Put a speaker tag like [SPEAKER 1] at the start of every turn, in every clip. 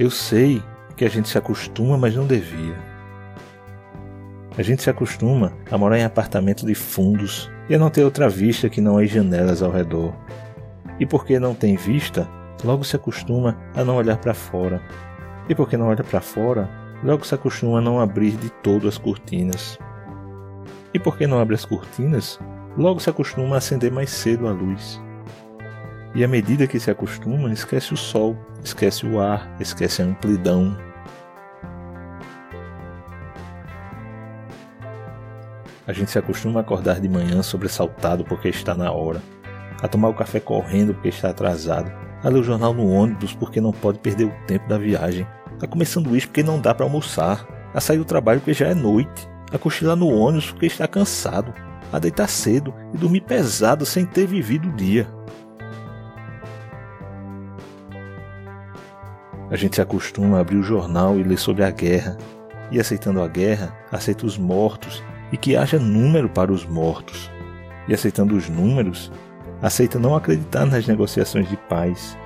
[SPEAKER 1] Eu sei que a gente se acostuma, mas não devia. A gente se acostuma a morar em apartamentos de fundos e a não ter outra vista que não as janelas ao redor. E porque não tem vista, logo se acostuma a não olhar para fora. E porque não olha para fora, logo se acostuma a não abrir de todo as cortinas. E porque não abre as cortinas, logo se acostuma a acender mais cedo a luz. E à medida que se acostuma, esquece o sol, esquece o ar, esquece a amplidão. A gente se acostuma a acordar de manhã sobressaltado porque está na hora, a tomar o café correndo porque está atrasado, a ler o jornal no ônibus porque não pode perder o tempo da viagem, a comer sanduíche porque não dá para almoçar, a sair do trabalho porque já é noite, a cochilar no ônibus porque está cansado, a deitar cedo e dormir pesado sem ter vivido o dia. A gente se acostuma a abrir o jornal e ler sobre a guerra, e aceitando a guerra, aceita os mortos e que haja número para os mortos. E aceitando os números, aceita não acreditar nas negociações de paz.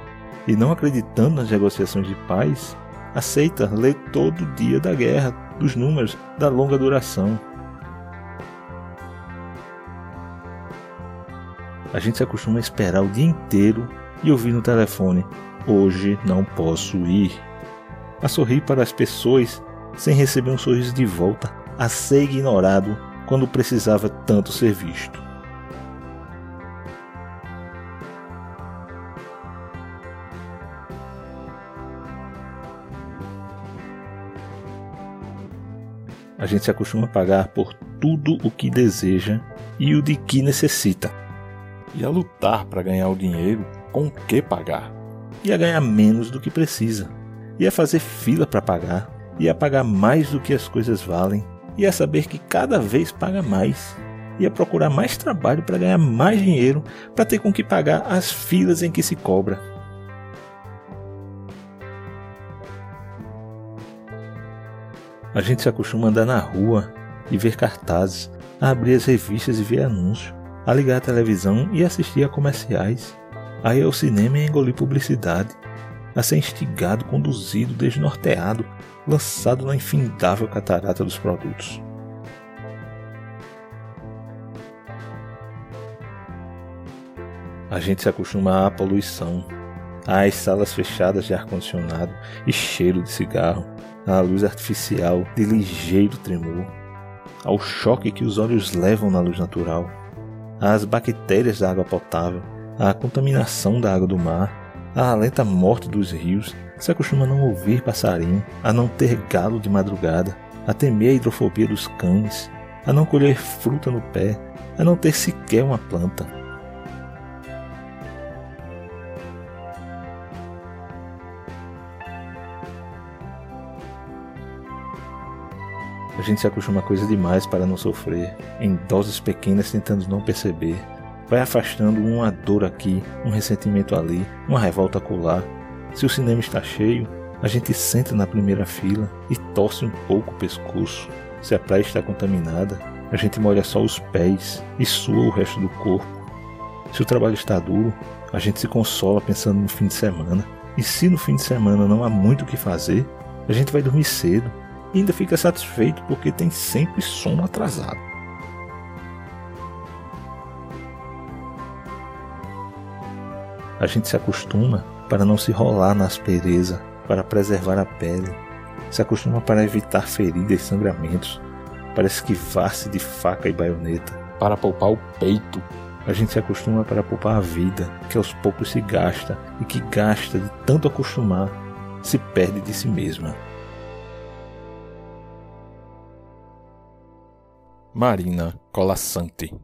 [SPEAKER 1] E não acreditando nas negociações de paz, aceita ler todo dia da guerra, dos números, da longa duração. A gente se acostuma a esperar o dia inteiro e ouvir no telefone: Hoje não posso ir. A sorrir para as pessoas sem receber um sorriso de volta, a ser ignorado quando precisava tanto ser visto. A gente se acostuma a pagar por tudo o que deseja e o de que necessita. E a lutar para ganhar o dinheiro com o que pagar. E a ganhar menos do que precisa. E a fazer fila para pagar. E a pagar mais do que as coisas valem. E a saber que cada vez paga mais. E a procurar mais trabalho para ganhar mais dinheiro para ter com que pagar as filas em que se cobra. A gente se acostuma a andar na rua e ver cartazes, a abrir as revistas e ver anúncios, a ligar a televisão e assistir a comerciais, a ir ao cinema e engolir publicidade, a ser instigado, conduzido, desnorteado, lançado na infindável catarata dos produtos. A gente se acostuma à poluição, às salas fechadas de ar-condicionado e cheiro de cigarro, à luz artificial de ligeiro tremor, ao choque que os olhos levam na luz natural, às bactérias da água potável, à contaminação da água do mar, à lenta morte dos rios, se acostuma a não ouvir passarinho, a não ter galo de madrugada, a temer a hidrofobia dos cães, a não colher fruta no pé, a não ter sequer uma planta, A gente se acostuma a coisa demais para não sofrer, em doses pequenas tentando não perceber. Vai afastando uma dor aqui, um ressentimento ali, uma revolta acolá. Se o cinema está cheio, a gente senta na primeira fila e torce um pouco o pescoço. Se a praia está contaminada, a gente molha só os pés e sua o resto do corpo. Se o trabalho está duro, a gente se consola pensando no fim de semana. E se no fim de semana não há muito o que fazer, a gente vai dormir cedo e ainda fica satisfeito porque tem sempre sono atrasado. A gente se acostuma para não se rolar na aspereza, para preservar a pele, se acostuma para evitar feridas e sangramentos, para esquivar-se de faca e baioneta, para poupar o peito. A gente se acostuma para poupar a vida, que aos poucos se gasta e que gasta de tanto acostumar, se perde de si mesma.
[SPEAKER 2] Marina Colassante